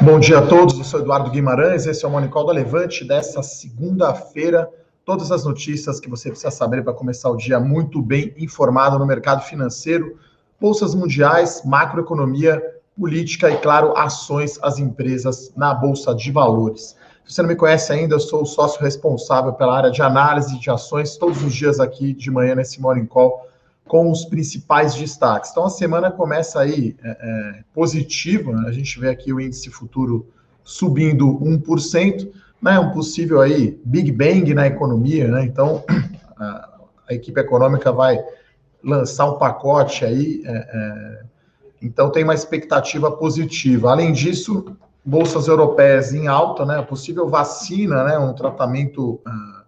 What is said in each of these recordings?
Bom dia a todos, eu sou Eduardo Guimarães, esse é o Monicol da Levante dessa segunda-feira. Todas as notícias que você precisa saber para começar o dia muito bem informado no mercado financeiro, bolsas mundiais, macroeconomia, política e, claro, ações às empresas na Bolsa de Valores. Se você não me conhece ainda, eu sou o sócio responsável pela área de análise de ações todos os dias aqui de manhã nesse Morning Call com os principais destaques. Então, a semana começa aí é, é, positiva, né? a gente vê aqui o índice futuro subindo 1%, né? um possível aí Big Bang na economia, né? então a, a equipe econômica vai lançar um pacote aí, é, é, então tem uma expectativa positiva. Além disso, bolsas europeias em alta, né? A possível vacina, né? Um tratamento uh,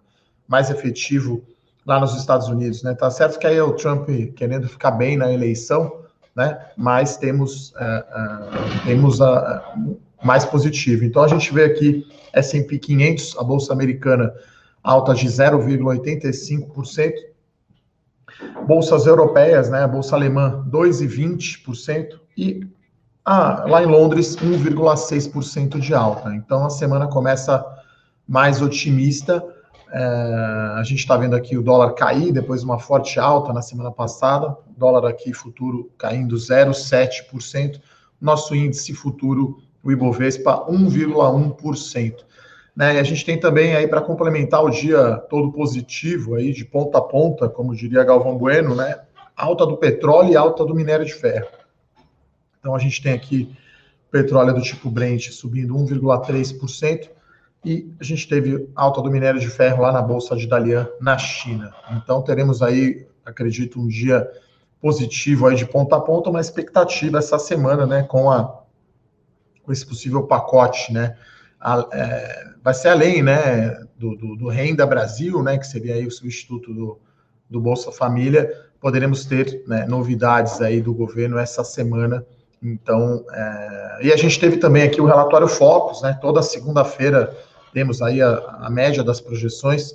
mais efetivo lá nos Estados Unidos, né? Tá certo que aí é o Trump querendo ficar bem na eleição, né? Mas temos uh, uh, temos a mais positivo. Então a gente vê aqui S&P 500, a bolsa americana alta de 0,85%. Bolsas europeias, né? A bolsa alemã 2,20% e ah, lá em Londres 1,6% de alta. Então a semana começa mais otimista é, a gente está vendo aqui o dólar cair depois de uma forte alta na semana passada, dólar aqui futuro caindo 0,7%, nosso índice futuro, o Ibovespa, 1,1%. Né? E a gente tem também aí para complementar o dia todo positivo aí de ponta a ponta, como diria Galvão Bueno, né? Alta do petróleo e alta do minério de ferro. Então a gente tem aqui petróleo do tipo Brent subindo 1,3%, e a gente teve alta do minério de ferro lá na Bolsa de Dalian, na China. Então teremos aí, acredito, um dia positivo aí de ponta a ponta, uma expectativa essa semana, né, com, a, com esse possível pacote, né, a, é, vai ser além, né, do, do, do, Renda Brasil, né, que seria aí o substituto do, do Bolsa Família, poderemos ter né, novidades aí do governo essa semana, então, é, e a gente teve também aqui o relatório Focus, né, toda segunda-feira temos aí a, a média das projeções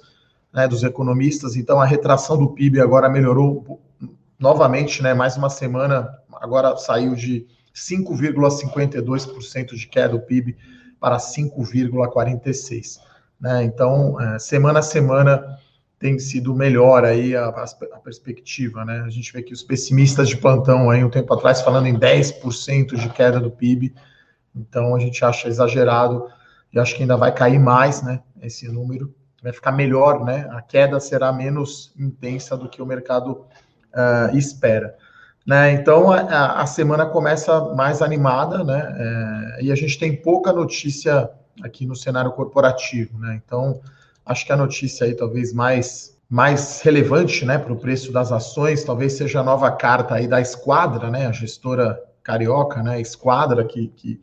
né, dos economistas, então a retração do PIB agora melhorou novamente, né, mais uma semana, agora saiu de 5,52% de queda do PIB para 5,46%. Né? Então, é, semana a semana tem sido melhor aí a, a, perspectiva, né? A gente vê que os pessimistas de plantão aí um tempo atrás falando em 10% de queda do PIB, então a gente acha exagerado e acho que ainda vai cair mais, né? Esse número vai ficar melhor, né? A queda será menos intensa do que o mercado uh, espera. Né? Então a, a, semana começa mais animada, né? É, e a gente tem pouca notícia aqui no cenário corporativo, né? Então acho que a notícia aí talvez mais mais relevante, né, para o preço das ações, talvez seja a nova carta aí da Esquadra, né, a gestora carioca, né, Esquadra que, que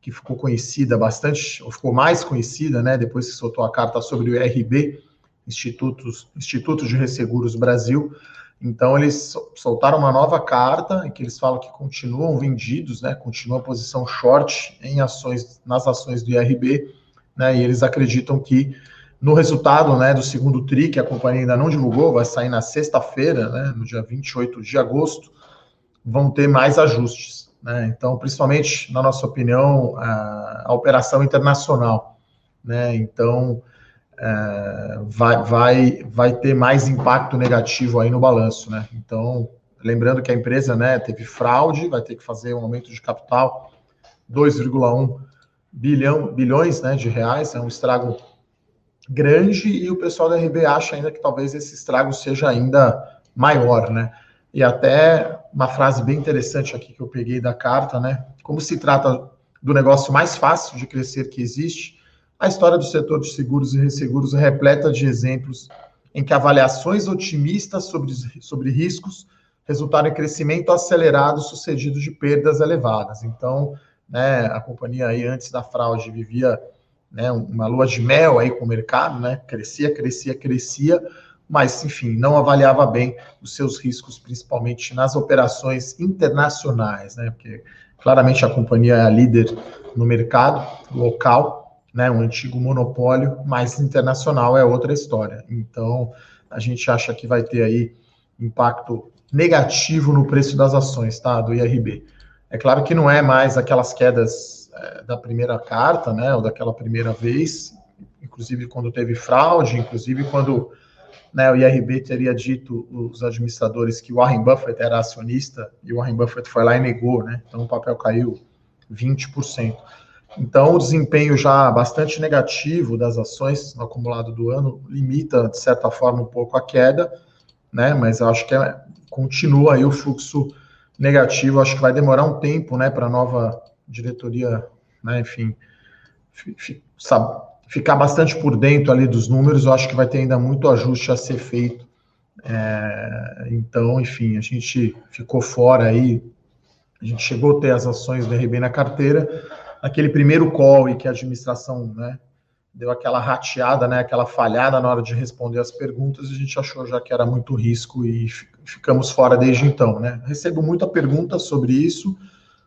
que ficou conhecida bastante, ou ficou mais conhecida, né, depois que soltou a carta sobre o IRB, Institutos, Instituto de Resseguros Brasil. Então, eles soltaram uma nova carta em que eles falam que continuam vendidos, né, continua a posição short em ações, nas ações do IRB, né, e eles acreditam que no resultado né, do segundo TRI, que a companhia ainda não divulgou, vai sair na sexta-feira, né, no dia 28 de agosto, vão ter mais ajustes. Né? Então, principalmente, na nossa opinião, a, a operação internacional. Né? Então, é, vai, vai, vai ter mais impacto negativo aí no balanço. Né? Então, lembrando que a empresa né, teve fraude, vai ter que fazer um aumento de capital 2,1 bilhão, bilhões né, de reais, é um estrago grande e o pessoal da RB acha ainda que talvez esse estrago seja ainda maior, né? E até uma frase bem interessante aqui que eu peguei da carta, né? Como se trata do negócio mais fácil de crescer que existe, a história do setor de seguros e resseguros é repleta de exemplos em que avaliações otimistas sobre, sobre riscos resultaram em crescimento acelerado sucedido de perdas elevadas. Então, né, a companhia aí antes da fraude vivia né, uma lua de mel aí com o mercado, né? Crescia, crescia, crescia mas, enfim, não avaliava bem os seus riscos, principalmente nas operações internacionais, né? Porque claramente a companhia é a líder no mercado local, né? Um antigo monopólio, mas internacional é outra história. Então, a gente acha que vai ter aí impacto negativo no preço das ações, tá? Do IRB. É claro que não é mais aquelas quedas é, da primeira carta, né, ou daquela primeira vez, inclusive quando teve fraude, inclusive quando né, o IRB teria dito os administradores que o Warren Buffett era acionista e o Warren Buffett foi lá e negou, né? Então o papel caiu 20%. Então o desempenho já bastante negativo das ações no acumulado do ano limita de certa forma um pouco a queda, né? Mas acho que é, continua aí o fluxo negativo. Acho que vai demorar um tempo, né, para a nova diretoria, né, enfim, sabe, ficar bastante por dentro ali dos números, eu acho que vai ter ainda muito ajuste a ser feito. É, então, enfim, a gente ficou fora aí, a gente chegou a ter as ações do RB na carteira, aquele primeiro call e que a administração, né, deu aquela rateada, né, aquela falhada na hora de responder as perguntas, a gente achou já que era muito risco e ficamos fora desde então, né. Recebo muita pergunta sobre isso,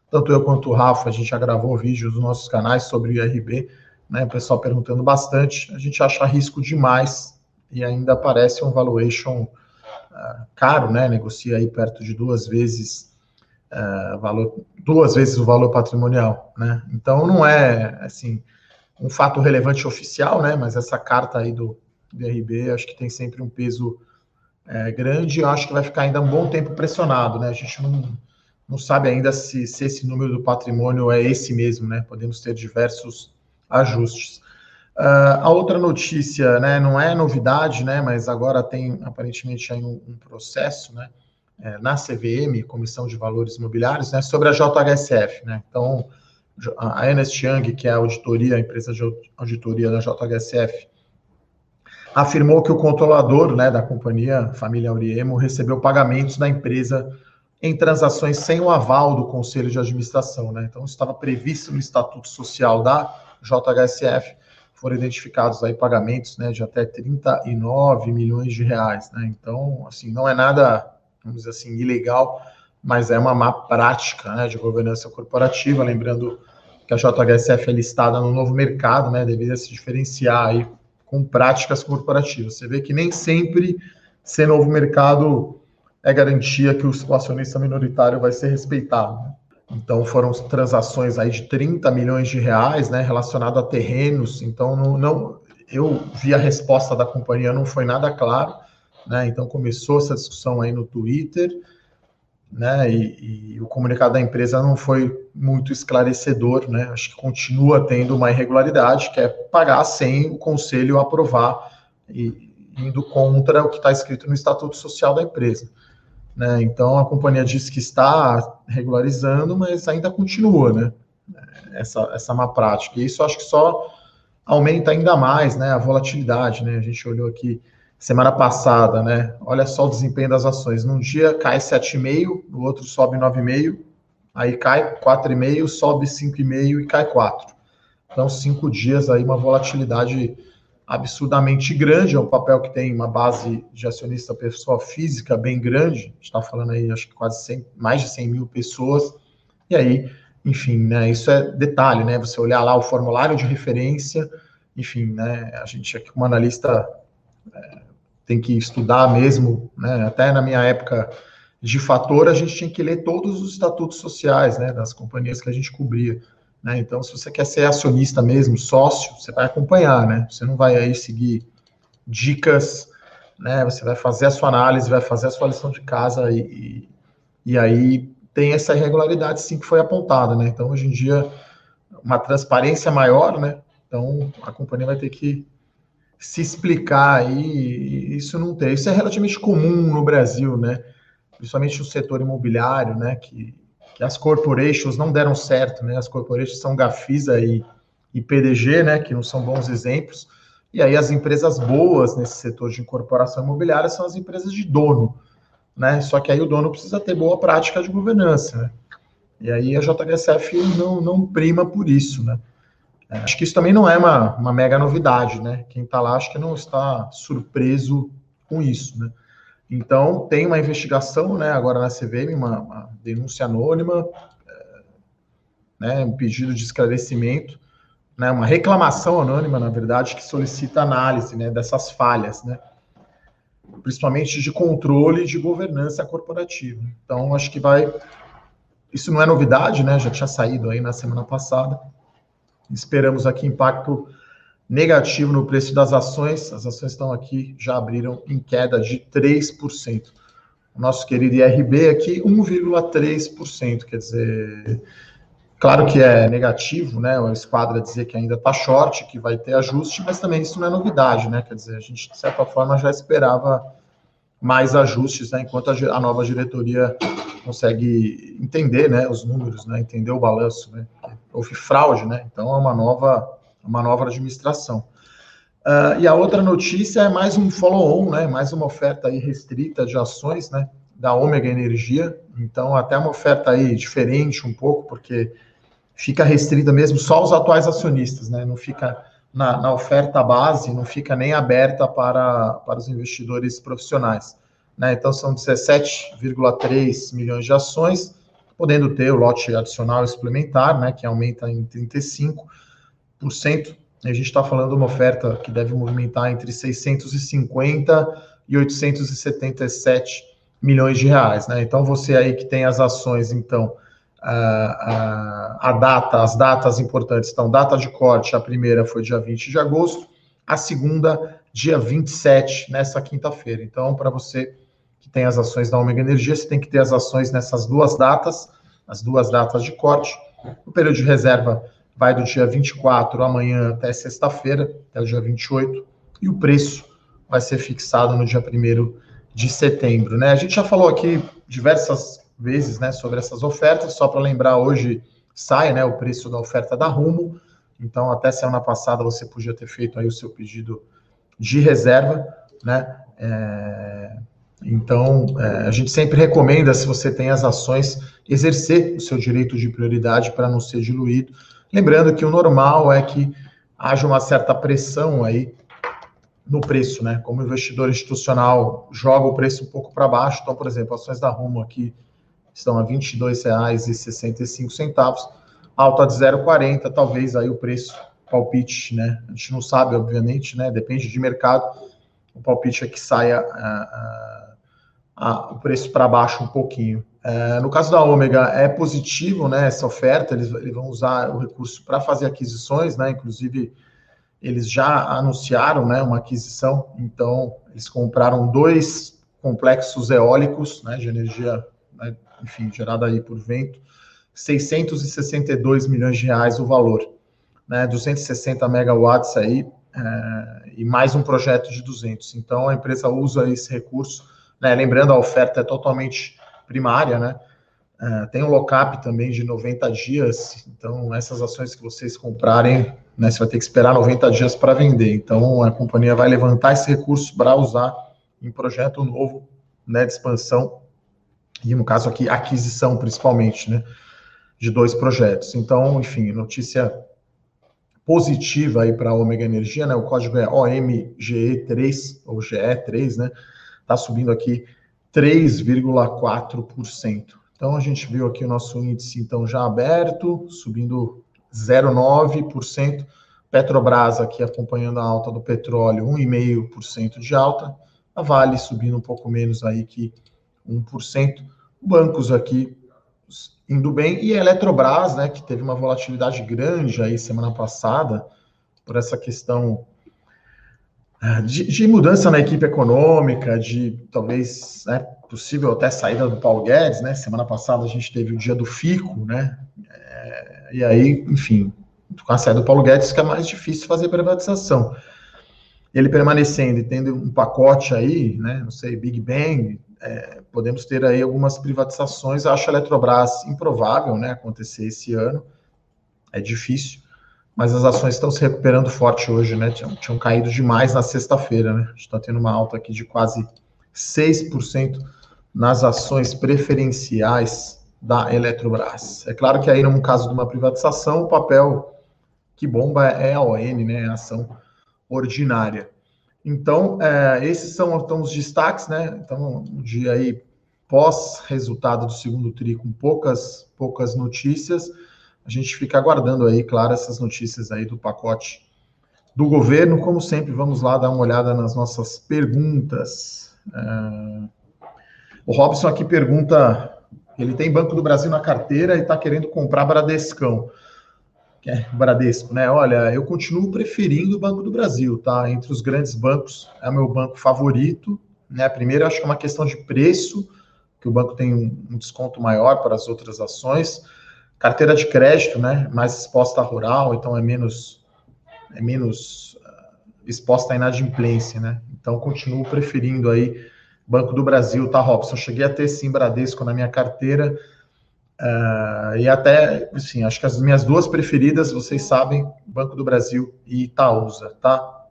tanto eu quanto o Rafa, a gente já gravou vídeos nos nossos canais sobre o IRB, né? O pessoal perguntando bastante. A gente acha risco demais e ainda parece um valuation uh, caro, né? Negocia aí perto de duas vezes uh, valor, duas vezes o valor patrimonial, né? Então não é assim um fato relevante oficial, né? Mas essa carta aí do DRB acho que tem sempre um peso é, grande. Eu acho que vai ficar ainda um bom tempo pressionado, né? A gente não não sabe ainda se, se esse número do patrimônio é esse mesmo, né? Podemos ter diversos ajustes. Uh, a outra notícia, né, não é novidade, né, mas agora tem aparentemente um, um processo, né, é, na CVM, Comissão de Valores Imobiliários, né, sobre a JHSF, né. Então, a Ernest Young, que é a auditoria, a empresa de auditoria da JHSF, afirmou que o controlador, né, da companhia Família Auriemo recebeu pagamentos da empresa em transações sem o aval do Conselho de Administração, né. Então, estava previsto no Estatuto Social da JHSF, foram identificados aí pagamentos né, de até 39 milhões de reais. Né? Então, assim, não é nada, vamos dizer assim, ilegal, mas é uma má prática né, de governança corporativa, lembrando que a JHSF é listada no novo mercado, né, deveria se diferenciar aí com práticas corporativas. Você vê que nem sempre ser novo mercado é garantia que o acionista minoritário vai ser respeitado. Né? Então foram transações aí de 30 milhões de reais, né, relacionado a terrenos. Então não, não eu vi a resposta da companhia não foi nada claro, né? Então começou essa discussão aí no Twitter, né? E, e, o comunicado da empresa não foi muito esclarecedor, né? Acho que continua tendo uma irregularidade, que é pagar sem o conselho aprovar e indo contra o que está escrito no estatuto social da empresa. Né? Então a companhia diz que está regularizando, mas ainda continua, né? Essa, essa má prática. E isso acho que só aumenta ainda mais né, a volatilidade. Né? A gente olhou aqui semana passada, né? Olha só o desempenho das ações. Num dia cai 7,5, no outro sobe 9,5, aí cai 4,5, sobe 5,5 e cai 4. Então, cinco dias aí, uma volatilidade absurdamente grande, é um papel que tem uma base de acionista pessoa física bem grande, está falando aí, acho que quase 100, mais de 100 mil pessoas, e aí, enfim, né, isso é detalhe, né, você olhar lá o formulário de referência, enfim, né, a gente aqui como analista é, tem que estudar mesmo, né, até na minha época de fator, a gente tinha que ler todos os estatutos sociais, né, das companhias que a gente cobria, né? Então, se você quer ser acionista mesmo, sócio, você vai acompanhar, né? Você não vai aí seguir dicas, né? Você vai fazer a sua análise, vai fazer a sua lição de casa e, e, e aí tem essa irregularidade sim que foi apontada, né? Então, hoje em dia, uma transparência maior, né? Então, a companhia vai ter que se explicar aí, isso não tem. Isso é relativamente comum no Brasil, né? Principalmente no setor imobiliário, né? Que as corporations não deram certo, né? As corporations são Gafisa e, e PDG, né? Que não são bons exemplos. E aí as empresas boas nesse setor de incorporação imobiliária são as empresas de dono, né? Só que aí o dono precisa ter boa prática de governança, né? E aí a JHSF não, não prima por isso, né? É, acho que isso também não é uma, uma mega novidade, né? Quem está lá acho que não está surpreso com isso, né? Então, tem uma investigação, né, agora na CVM, uma, uma denúncia anônima, é, né, um pedido de esclarecimento, né, uma reclamação anônima, na verdade, que solicita análise, né, dessas falhas, né, principalmente de controle de governança corporativa. Então, acho que vai... Isso não é novidade, né, já tinha saído aí na semana passada, Esperamos aqui impacto negativo no preço das ações. As ações estão aqui, já abriram em queda de 3%. O nosso querido IRB aqui, 1,3%. Quer dizer, claro que é negativo, né? O esquadra dizer que ainda está short, que vai ter ajuste, mas também isso não é novidade, né? Quer dizer, a gente, de certa forma, já esperava mais ajustes, né? Enquanto a, nova diretoria consegue entender, né? Os números, né? Entender o balanço, né? Houve fraude, né? Então é uma nova uma nova administração. Uh, e a outra notícia é mais um follow-on, né? Mais uma oferta aí restrita de ações, né? Da Ômega Energia. Então, até uma oferta aí diferente um pouco, porque fica restrita mesmo só os atuais acionistas, né? Não fica na, na oferta base, não fica nem aberta para, para os investidores profissionais. Né? Então, são 17,3 milhões de ações, podendo ter o lote adicional suplementar, né? Que aumenta em 35 a gente está falando de uma oferta que deve movimentar entre 650 e 877 milhões de reais, né? Então você aí que tem as ações, então a, a, a data, as datas importantes estão data de corte, a primeira foi dia 20 de agosto, a segunda dia 27 nessa quinta-feira. Então para você que tem as ações da Omega Energia, você tem que ter as ações nessas duas datas, as duas datas de corte. O período de reserva vai do dia 24 amanhã até sexta-feira, até o dia 28, e o preço vai ser fixado no dia 1 de setembro. Né? A gente já falou aqui diversas vezes né, sobre essas ofertas, só para lembrar, hoje sai né, o preço da oferta da Rumo, então até semana passada você podia ter feito aí o seu pedido de reserva, né? É, então, é, a gente sempre recomenda, se você tem as ações, exercer o seu direito de prioridade para não ser diluído. Lembrando que o normal é que haja uma certa pressão aí no preço, né? Como o investidor institucional joga o preço um pouco para baixo, então, por exemplo, ações da Rumo aqui estão a R$ 22,65, alta de 0,40, talvez aí o preço palpite, né? A gente não sabe, obviamente, né? Depende de mercado. O palpite é que saia uh, uh, uh, o preço para baixo um pouquinho. É, no caso da Ômega, é positivo né, essa oferta, eles, eles vão usar o recurso para fazer aquisições, né, inclusive eles já anunciaram né, uma aquisição, então eles compraram dois complexos eólicos né, de energia, né, enfim, gerada aí por vento, 662 milhões de reais o valor, né, 260 megawatts aí, é, e mais um projeto de 200. Então a empresa usa esse recurso, né, lembrando a oferta é totalmente primária, né? Uh, tem um lock-up também de 90 dias, então essas ações que vocês comprarem, né, você vai ter que esperar 90 dias para vender. Então a companhia vai levantar esse recurso para usar em projeto novo, né, de expansão e no caso aqui aquisição principalmente, né, de dois projetos. Então, enfim, notícia positiva aí para a Omega Energia, né? O código é OMGE3 ou GE3, né? Tá subindo aqui 3,4%. Então a gente viu aqui o nosso índice então já aberto, subindo 0,9%. Petrobras aqui acompanhando a alta do petróleo, 1,5% de alta. A Vale subindo um pouco menos aí que 1%. Bancos aqui indo bem e a Eletrobras, né, que teve uma volatilidade grande aí semana passada por essa questão de, de, mudança na equipe econômica, de talvez né, possível até saída do Paulo Guedes, né? Semana passada a gente teve o dia do FICO, né? É, e aí, enfim, com a saída do Paulo Guedes fica mais difícil fazer privatização. Ele permanecendo e tendo um pacote aí, né? Não sei, Big Bang, é, podemos ter aí algumas privatizações. Acho a Eletrobras improvável, né? Acontecer esse ano, é difícil mas as ações estão se recuperando forte hoje, né? Tinham, tinham caído demais na sexta-feira, né? A gente está tendo uma alta aqui de quase 6% nas ações preferenciais da Eletrobras. É claro que aí, no caso de uma privatização, o papel que bomba é a ON, né? A ação ordinária. Então, é, esses são então, os destaques, né? Então, um dia aí pós-resultado do segundo TRI com poucas, poucas notícias a gente fica aguardando aí, claro, essas notícias aí do pacote do governo. Como sempre, vamos lá dar uma olhada nas nossas perguntas. É... O Robson aqui pergunta: ele tem Banco do Brasil na carteira e está querendo comprar Bradescão. é Bradesco, né? Olha, eu continuo preferindo o Banco do Brasil, tá? Entre os grandes bancos, é o meu banco favorito, né? Primeiro, acho que é uma questão de preço, que o banco tem um, desconto maior para as outras ações. Carteira de crédito, né? Mais exposta a rural, então é menos é menos uh, exposta à inadimplência, né? Então continuo preferindo aí Banco do Brasil, tá, Robson? Cheguei a ter sim Bradesco na minha carteira. Uh, e até, assim, acho que as minhas duas preferidas, vocês sabem, Banco do Brasil e Itaúsa, tá?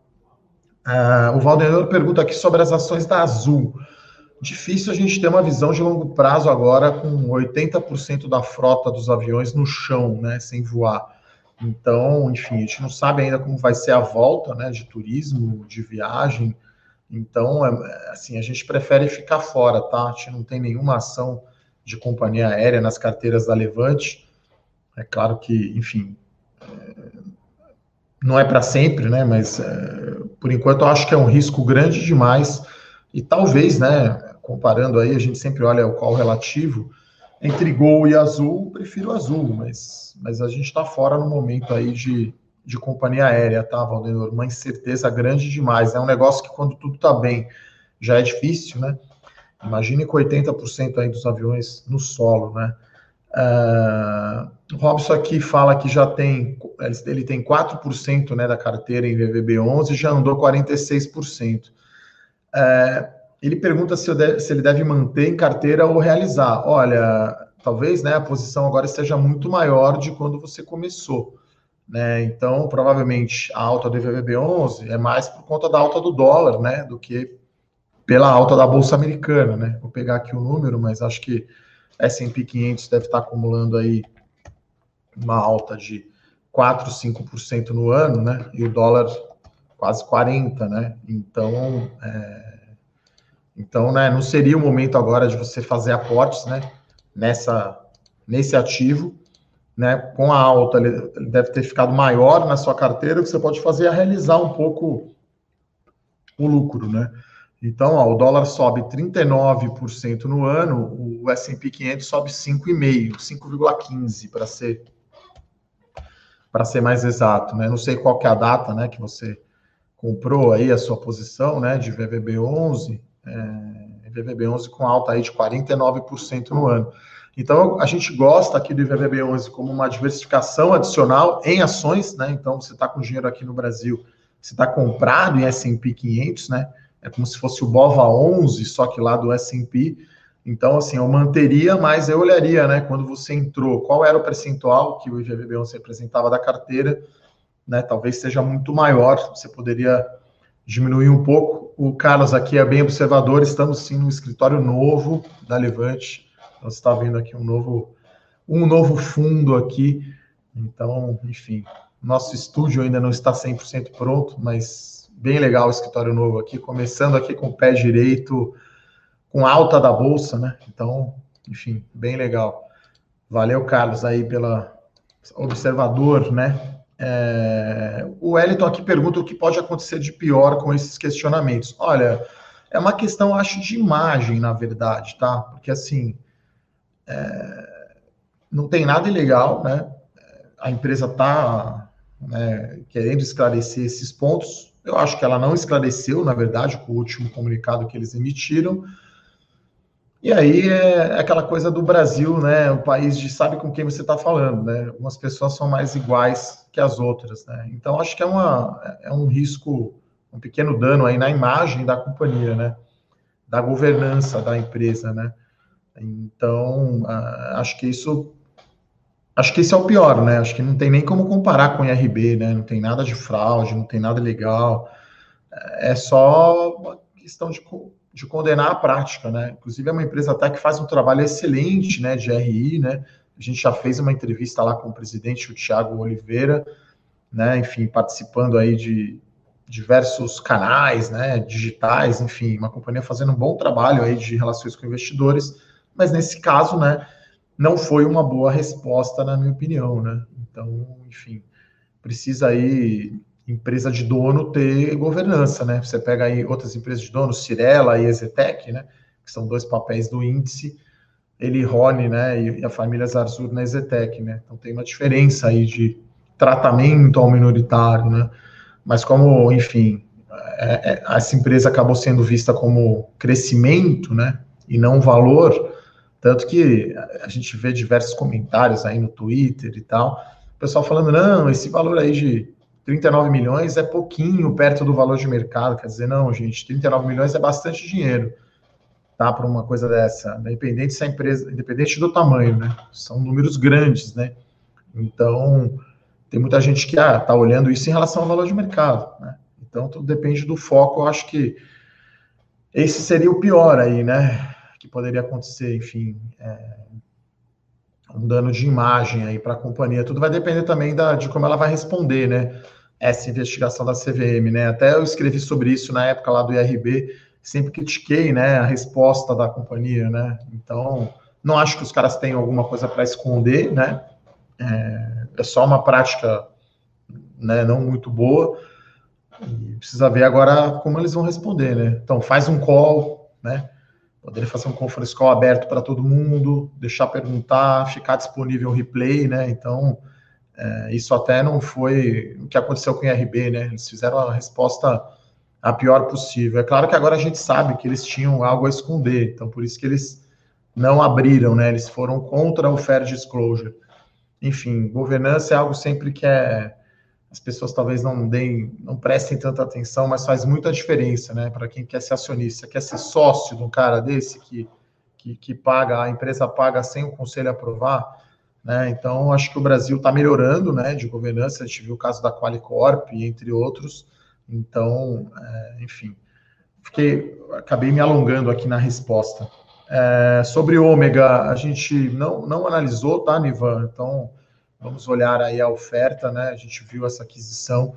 Uh, o Valdemar pergunta aqui sobre as ações da Azul. Difícil a gente ter uma visão de longo prazo agora com 80% da frota dos aviões no chão, né, sem voar. Então, enfim, a gente não sabe ainda como vai ser a volta, né, de turismo, de viagem. Então, é, assim, a gente prefere ficar fora, tá? A gente não tem nenhuma ação de companhia aérea nas carteiras da Levante. É claro que, enfim, é, não é para sempre, né? Mas é, por enquanto eu acho que é um risco grande demais. E talvez, né? Comparando aí, a gente sempre olha o qual relativo. Entre Gol e Azul, prefiro Azul, mas, mas a gente está fora no momento aí de, de companhia aérea, tá, Valdemar? Uma incerteza grande demais. É um negócio que quando tudo está bem já é difícil, né? Imagine com 80% aí dos aviões no solo, né? Uh, Robson aqui fala que já tem, ele tem 4% né, da carteira em VVB11 já andou 46%. Uh, ele pergunta se, deve, se, ele deve manter em carteira ou realizar. Olha, talvez né, a posição agora esteja muito maior de quando você começou. Né? Então, provavelmente, a alta do VVB11 é mais por conta da alta do dólar né, do que pela alta da Bolsa Americana, né? Vou pegar aqui o número, mas acho que S&P 500 deve estar acumulando aí uma alta de 4, 5% no ano, né? E o dólar quase 40, né? Então, é... então, né, não seria o momento agora de você fazer aportes, né, nessa nesse ativo, né? Com a alta, ele deve ter ficado maior na sua carteira, o que você pode fazer é realizar um pouco o lucro, né? Então, ó, o dólar sobe 39% no ano, o S&P 500 sobe 5,5, 5,15 para ser para ser mais exato, né? Não sei qual que é a data, né, que você comprou aí a sua posição, né, de VVB11, é, VVB11 com alta aí de 49% no ano. Então, a gente gosta aqui do VVB11 como uma diversificação adicional em ações, né? Então, você está com dinheiro aqui no Brasil, você está comprado em S&P 500, né? é como se fosse o BOVA 11, só que lá do S&P. Então, assim, eu manteria, mas eu olharia, né, quando você entrou, qual era o percentual que o IGVB11 representava da carteira, né, talvez seja muito maior, você poderia diminuir um pouco. O Carlos aqui é bem observador, estamos sim no escritório novo da Levante, então, você está vendo aqui um novo, um novo fundo aqui, então, enfim, nosso estúdio ainda não está 100% pronto, mas bem legal o escritório novo aqui, começando aqui com o pé direito, com alta da bolsa, né? Então, enfim, bem legal. Valeu, Carlos, aí pela observador, né? É... O Wellington aqui pergunta o que pode acontecer de pior com esses questionamentos. Olha, é uma questão, acho, de imagem, na verdade, tá? Porque assim, é... não tem nada ilegal, né? A empresa está né, querendo esclarecer esses pontos, eu acho que ela não esclareceu, na verdade, com o último comunicado que eles emitiram. E aí é aquela coisa do Brasil, né? O país de sabe com quem você está falando, né? Algumas pessoas são mais iguais que as outras, né? Então acho que é, uma, é um risco, um pequeno dano aí na imagem da companhia, né? Da governança da empresa, né? Então acho que isso Acho que esse é o pior, né? Acho que não tem nem como comparar com o IRB, né? Não tem nada de fraude, não tem nada legal. É só uma questão de, de condenar a prática, né? Inclusive é uma empresa até que faz um trabalho excelente, né? De RI, né? A gente já fez uma entrevista lá com o presidente, o Thiago Oliveira, né? Enfim, participando aí de diversos canais, né? Digitais, enfim, uma companhia fazendo um bom trabalho aí de relações com investidores. Mas nesse caso, né? não foi uma boa resposta, na minha opinião, né? Então, enfim, precisa aí empresa de dono ter governança, né? Você pega aí outras empresas de dono, Cirela e Ezetec, né? Que são dois papéis do índice, ele Rony, né? E a família Zarzur na Ezetec, né? Então tem uma diferença aí de tratamento ao minoritário, né? Mas como, enfim, é, é, essa empresa acabou sendo vista como crescimento, né? E não valor, tanto que a gente vê diversos comentários aí no Twitter e tal, o pessoal falando, não, esse valor aí de 39 milhões é pouquinho perto do valor de mercado, quer dizer, não, gente, 39 milhões é bastante dinheiro, tá, para uma coisa dessa, independente se a empresa, independente do tamanho, né, são números grandes, né, então, tem muita gente que ah, tá olhando isso em relação ao valor de mercado, né, então tudo depende do foco, eu acho que esse seria o pior aí, né, que poderia acontecer, enfim, é, um dano de imagem aí para a companhia. Tudo vai depender também da, de como ela vai responder, né? Essa investigação da CVM, né? Até eu escrevi sobre isso na época lá do IRB, sempre critiquei, né, a resposta da companhia, né? Então, não acho que os caras tenham alguma coisa para esconder, né? É, é, só uma prática, né, não muito boa. E precisa ver agora como eles vão responder, né? Então, faz um call, né? Poderia fazer um conference call aberto para todo mundo, deixar perguntar, ficar disponível o replay, né? Então, é, isso até não foi o que aconteceu com o IRB, né? Eles fizeram a resposta a pior possível. É claro que agora a gente sabe que eles tinham algo a esconder, então por isso que eles não abriram, né? Eles foram contra o fair disclosure. Enfim, governança é algo sempre que é as pessoas talvez não deem, não prestem tanta atenção, mas faz muita diferença, né? Para quem quer ser acionista, quer ser sócio de um cara desse que, que, que paga, a empresa paga sem o conselho aprovar, né? Então, acho que o Brasil está melhorando, né? De governança, a gente viu o caso da Qualicorp, entre outros. Então, é, enfim, fiquei, acabei me alongando aqui na resposta. É, sobre ômega, a gente não, não analisou, tá, Nivan? Então, Vamos olhar aí a oferta, né? A gente viu essa aquisição.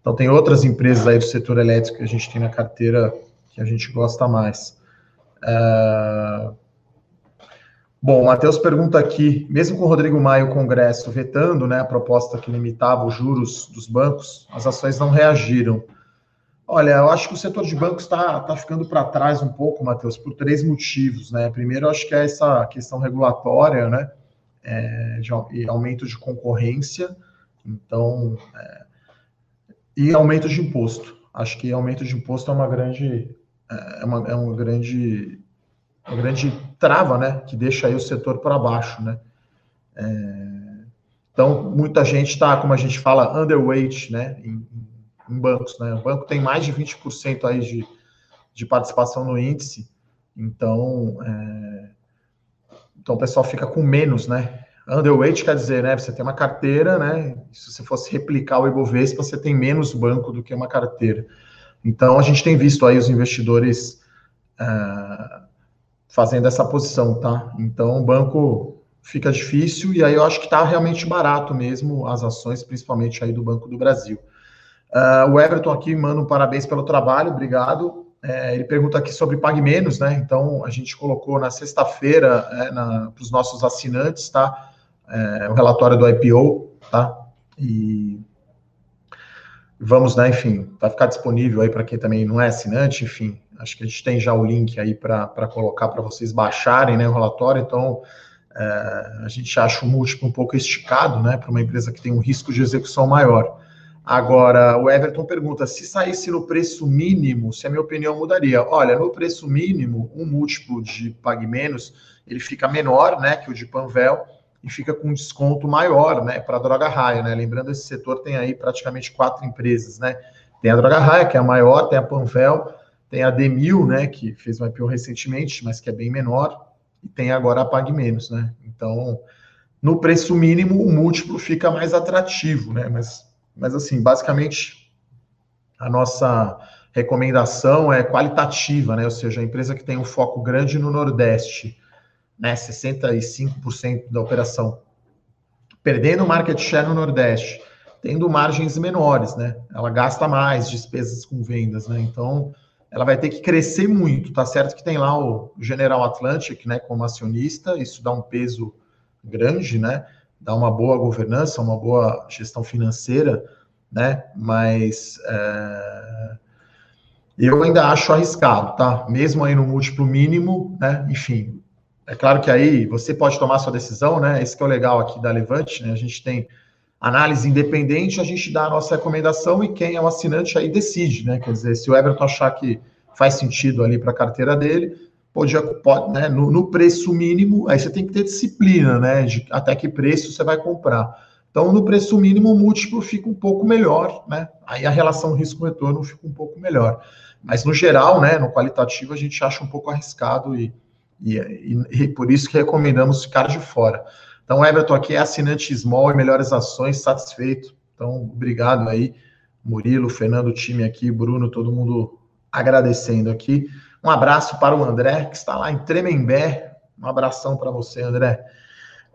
Então, tem outras empresas aí do setor elétrico que a gente tem na carteira que a gente gosta mais. É... Bom, o Matheus pergunta aqui, mesmo com o Rodrigo Maia o Congresso vetando né, a proposta que limitava os juros dos bancos, as ações não reagiram. Olha, eu acho que o setor de bancos está tá ficando para trás um pouco, Matheus, por três motivos. Né? Primeiro, eu acho que é essa questão regulatória, né? é, de, e aumento de concorrência, então, é, e aumento de imposto. Acho que aumento de imposto é uma grande, é uma, é uma grande, uma grande trava, né, que deixa aí o setor para baixo, né. É, então, muita gente está, como a gente fala, underweight, né, em, em, bancos, né. O banco tem mais de 20% aí de, de participação no índice, então, é, então o pessoal fica com menos, né? Underweight quer dizer, né? Você tem uma carteira, né? Se você fosse replicar o Ibovespa, você tem menos banco do que uma carteira. Então a gente tem visto aí os investidores uh, fazendo essa posição, tá? Então o banco fica difícil e aí eu acho que está realmente barato mesmo as ações, principalmente aí do Banco do Brasil. Uh, o Everton aqui manda um parabéns pelo trabalho, obrigado. É, ele pergunta aqui sobre Pague Menos, né? Então, a gente colocou na sexta-feira é, para os nossos assinantes, tá? É, o relatório do IPO, tá? E vamos, né? Enfim, vai ficar disponível aí para quem também não é assinante, enfim. Acho que a gente tem já o link aí para colocar para vocês baixarem né, o relatório. Então, é, a gente acha o múltiplo um pouco esticado, né? Para uma empresa que tem um risco de execução maior. Agora, o Everton pergunta: se saísse no preço mínimo, se a minha opinião mudaria? Olha, no preço mínimo, um múltiplo de Pague Menos, ele fica menor, né, que o de Panvel, e fica com um desconto maior, né, para a Droga Raia, né? Lembrando, esse setor tem aí praticamente quatro empresas, né? Tem a Droga Raia, que é a maior, tem a Panvel, tem a Demil, né, que fez um IPO recentemente, mas que é bem menor, e tem agora a Pague Menos, né? Então, no preço mínimo, o múltiplo fica mais atrativo, né? Mas mas, assim, basicamente, a nossa recomendação é qualitativa, né? Ou seja, a empresa que tem um foco grande no Nordeste, né? 65% da operação, perdendo market share no Nordeste, tendo margens menores, né? Ela gasta mais despesas com vendas, né? Então, ela vai ter que crescer muito. Tá certo que tem lá o General Atlantic, né, como acionista, isso dá um peso grande, né? Dá uma boa governança, uma boa gestão financeira, né? Mas é, eu ainda acho arriscado, tá? Mesmo aí no múltiplo mínimo, né? Enfim, é claro que aí você pode tomar sua decisão, né? Esse que é o legal aqui da Levante, né? A gente tem análise independente, a gente dá a nossa recomendação e quem é o assinante aí decide, né? Quer dizer, se o Everton achar que faz sentido ali para a carteira dele, pode, pode né, no, no, preço mínimo, aí você tem que ter disciplina, né? De até que preço você vai comprar. Então, no preço mínimo, o múltiplo fica um pouco melhor, né? Aí a relação risco-retorno fica um pouco melhor. Mas no geral, né, no qualitativo, a gente acha um pouco arriscado e, e, e, e por isso que recomendamos ficar de fora. Então, Everton aqui é assinante Small e melhores ações, satisfeito. Então, obrigado aí, Murilo, Fernando, time aqui, Bruno, todo mundo agradecendo aqui. Um abraço para o André, que está lá em Tremembé. Um abração para você, André.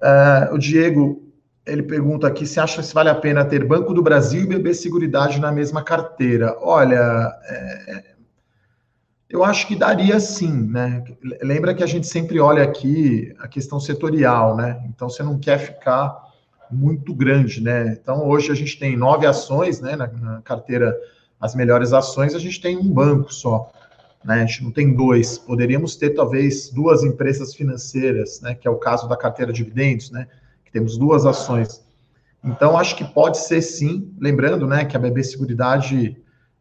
Uh, o Diego, ele pergunta aqui se acha se vale a pena ter Banco do Brasil e BB Seguridade na mesma carteira. Olha, é, eu acho que daria sim, né? Lembra que a gente sempre olha aqui a questão setorial, né? Então você não quer ficar muito grande, né? Então hoje a gente tem nove ações, né? Na, na carteira, as melhores ações, a gente tem um banco só, né? A gente não tem dois. Poderíamos ter talvez duas empresas financeiras, né? Que é o caso da carteira de dividendos, né? Que temos duas ações. Então acho que pode ser sim, lembrando, né? Que a BB Seguridade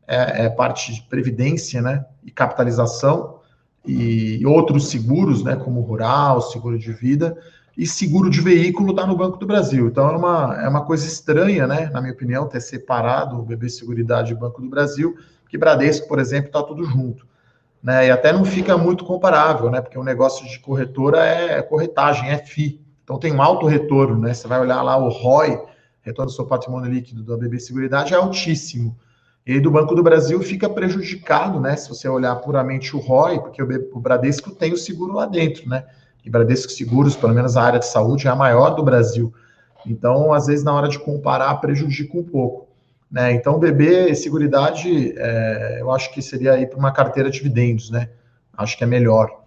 é, é parte de previdência, né, e capitalização, e outros seguros, né, como rural, seguro de vida, e seguro de veículo está no Banco do Brasil. Então é uma, é uma coisa estranha, né, na minha opinião, ter separado o BB Seguridade e Banco do Brasil, que Bradesco, por exemplo, está tudo junto. Né, e até não fica muito comparável, né, porque o negócio de corretora é corretagem, é FI. Então tem um alto retorno, né, você vai olhar lá o ROI, retorno do seu patrimônio líquido da BB Seguridade, é altíssimo. E do Banco do Brasil fica prejudicado, né? Se você olhar puramente o ROI, porque o Bradesco tem o seguro lá dentro, né? E Bradesco Seguros, pelo menos a área de saúde, é a maior do Brasil. Então, às vezes, na hora de comparar, prejudica um pouco. Né? Então, BB Seguridade, é, eu acho que seria aí para uma carteira de dividendos, né? Acho que é melhor.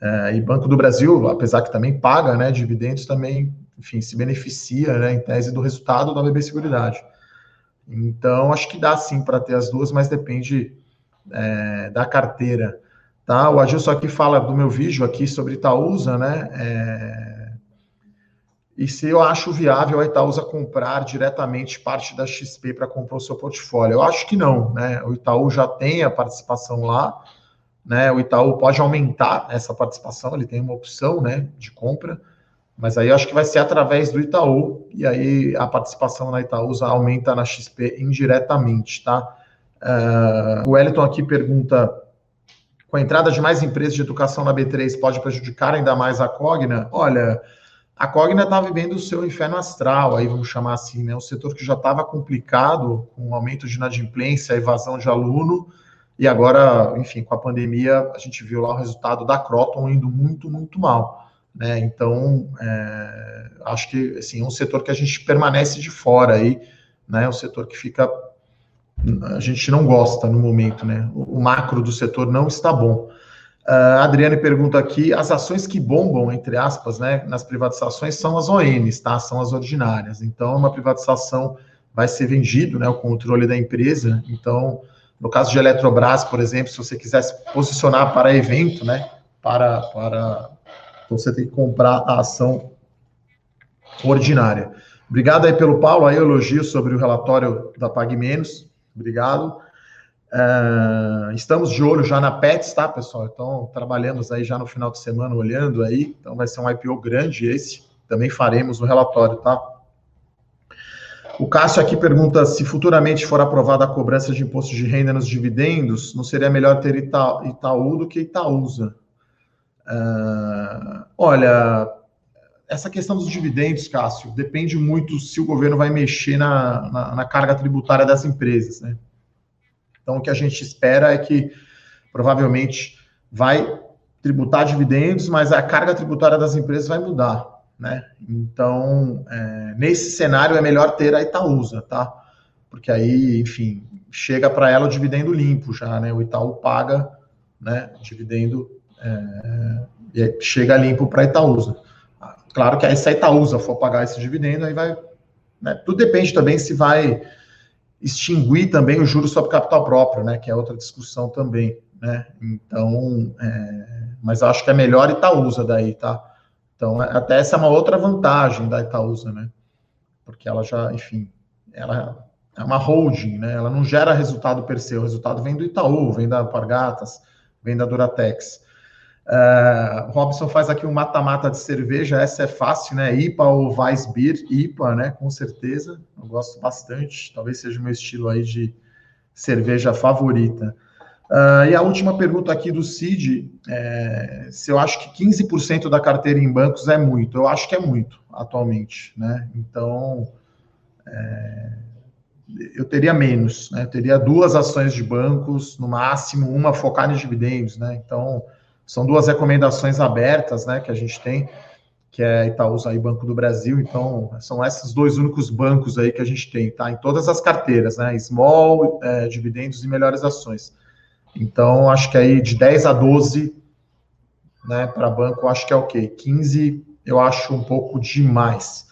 É, e Banco do Brasil, apesar que também paga né, dividendos, também, enfim, se beneficia, né, em tese, do resultado da BB Seguridade. Então, acho que dá sim para ter as duas, mas depende é, da carteira. Tá? O Agilson aqui fala do meu vídeo aqui sobre Itaúsa, né? E se eu acho viável a Itaúsa comprar diretamente parte da XP para comprar o seu portfólio? Eu acho que não, né? O Itaú já tem a participação lá, né? O Itaú pode aumentar essa participação, ele tem uma opção, né, de compra. Mas aí eu acho que vai ser através do Itaú, e aí a participação na Itaúsa aumenta na XP indiretamente, tá? Uh, o Wellington aqui pergunta: com a entrada de mais empresas de educação na B3 pode prejudicar ainda mais a Cogna? Olha, a Cogna está vivendo o seu inferno astral, aí vamos chamar assim, né? Um setor que já estava complicado, com o aumento de inadimplência, evasão de aluno, e agora, enfim, com a pandemia, a gente viu lá o resultado da Croton indo muito, muito mal. Né? Então, é, acho que assim, é um setor que a gente permanece de fora aí, né? É um setor que fica. A gente não gosta no momento, né? O, o macro do setor não está bom. Uh, Adriane pergunta aqui: as ações que bombam, entre aspas, né, nas privatizações são as ONs, tá? São as ordinárias. Então, uma privatização vai ser vendido, né? O controle da empresa. Então, no caso de Eletrobras, por exemplo, se você quisesse posicionar para evento, né? Para, para então você tem que comprar a ação ordinária. Obrigado aí pelo Paulo, aí elogio sobre o relatório da Pague Menos. Obrigado. Uh, estamos de olho já na PETS, tá, pessoal? Então, trabalhamos aí já no final de semana olhando aí. Então, vai ser um IPO grande esse. Também faremos no relatório, tá? O Cássio aqui pergunta se futuramente for aprovada a cobrança de imposto de renda nos dividendos, não seria melhor ter Ita Itaú do que Itaúsa? Uh, olha, essa questão dos dividendos, Cássio, depende muito se o governo vai mexer na, na, na, carga tributária das empresas, né? Então, o que a gente espera é que provavelmente vai tributar dividendos, mas a carga tributária das empresas vai mudar, né? Então, é, nesse cenário é melhor ter a Itaúsa, tá? Porque aí, enfim, chega para ela o dividendo limpo já, né? O Itaú paga, né? Dividendo é, chega limpo para a Itaúsa. Claro que aí se a Itaúsa for pagar esse dividendo, aí vai. Né, tudo depende também se vai extinguir também o juros sobre capital próprio, né? Que é outra discussão também, né? Então, é, mas acho que é melhor Itaúsa daí, tá? Então, é, até essa é uma outra vantagem da Itaúsa, né? porque ela já, enfim, ela é uma holding, né? Ela não gera resultado per se, o resultado vem do Itaú, vem da Alpargatas, vem da Duratex. Uh, Robson faz aqui um mata-mata de cerveja, essa é fácil, né? IPA ou Weissbier, IPA, né? Com certeza, eu gosto bastante, talvez seja o meu estilo aí de cerveja favorita. Uh, e a última pergunta aqui do Cid, é, se eu acho que 15% da carteira em bancos é muito. Eu acho que é muito atualmente, né? Então, é, eu teria menos, né? Eu teria duas ações de bancos, no máximo, uma focada em dividendos, né? Então, são duas recomendações abertas, né, que a gente tem, que é Itaúsa e Banco do Brasil. Então, são esses dois únicos bancos aí que a gente tem, tá? Em todas as carteiras, né? Small, é, dividendos e melhores ações. Então, acho que aí de 10 a 12, né, para banco, acho que é ok. 15, eu acho um pouco demais.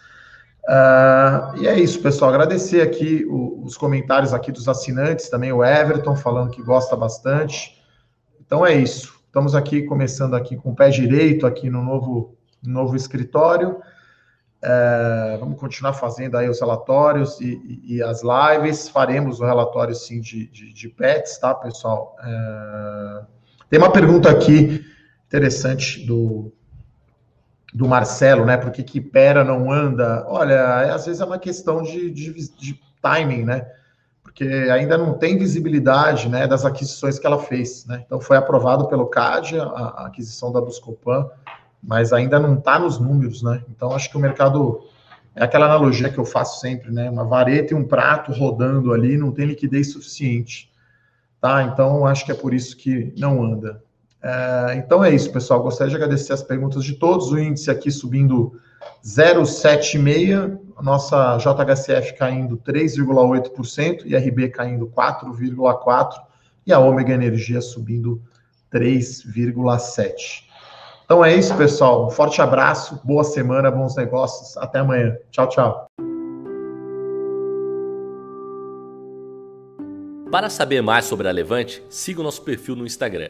Uh, e é isso, pessoal. Agradecer aqui o, os comentários aqui dos assinantes, também o Everton falando que gosta bastante. Então é isso. Estamos aqui começando aqui com o pé direito aqui no novo, no novo escritório. É, vamos continuar fazendo aí os relatórios e, e, e, as lives. Faremos o relatório sim de, de, de pets, tá, pessoal? É, tem uma pergunta aqui interessante do, do Marcelo, né? Por que, que Pera não anda? Olha, é, às vezes é uma questão de, de, de, timing, né? Porque ainda não tem visibilidade né, das aquisições que ela fez. Né? Então foi aprovado pelo CAD a, a aquisição da Buscopan, mas ainda não está nos números, né? Então acho que o mercado é aquela analogia que eu faço sempre, né? Uma vareta e um prato rodando ali não tem liquidez suficiente, tá? Então acho que é por isso que não anda. É, então é isso, pessoal. Gostaria de agradecer as perguntas de todos. O índice aqui subindo 0,76, nossa JHCF caindo 3,8%, IRB caindo 4,4% e a Ômega Energia subindo 3,7%. Então é isso, pessoal. Um forte abraço, boa semana, bons negócios. Até amanhã. Tchau, tchau. Para saber mais sobre a Levante, siga o nosso perfil no Instagram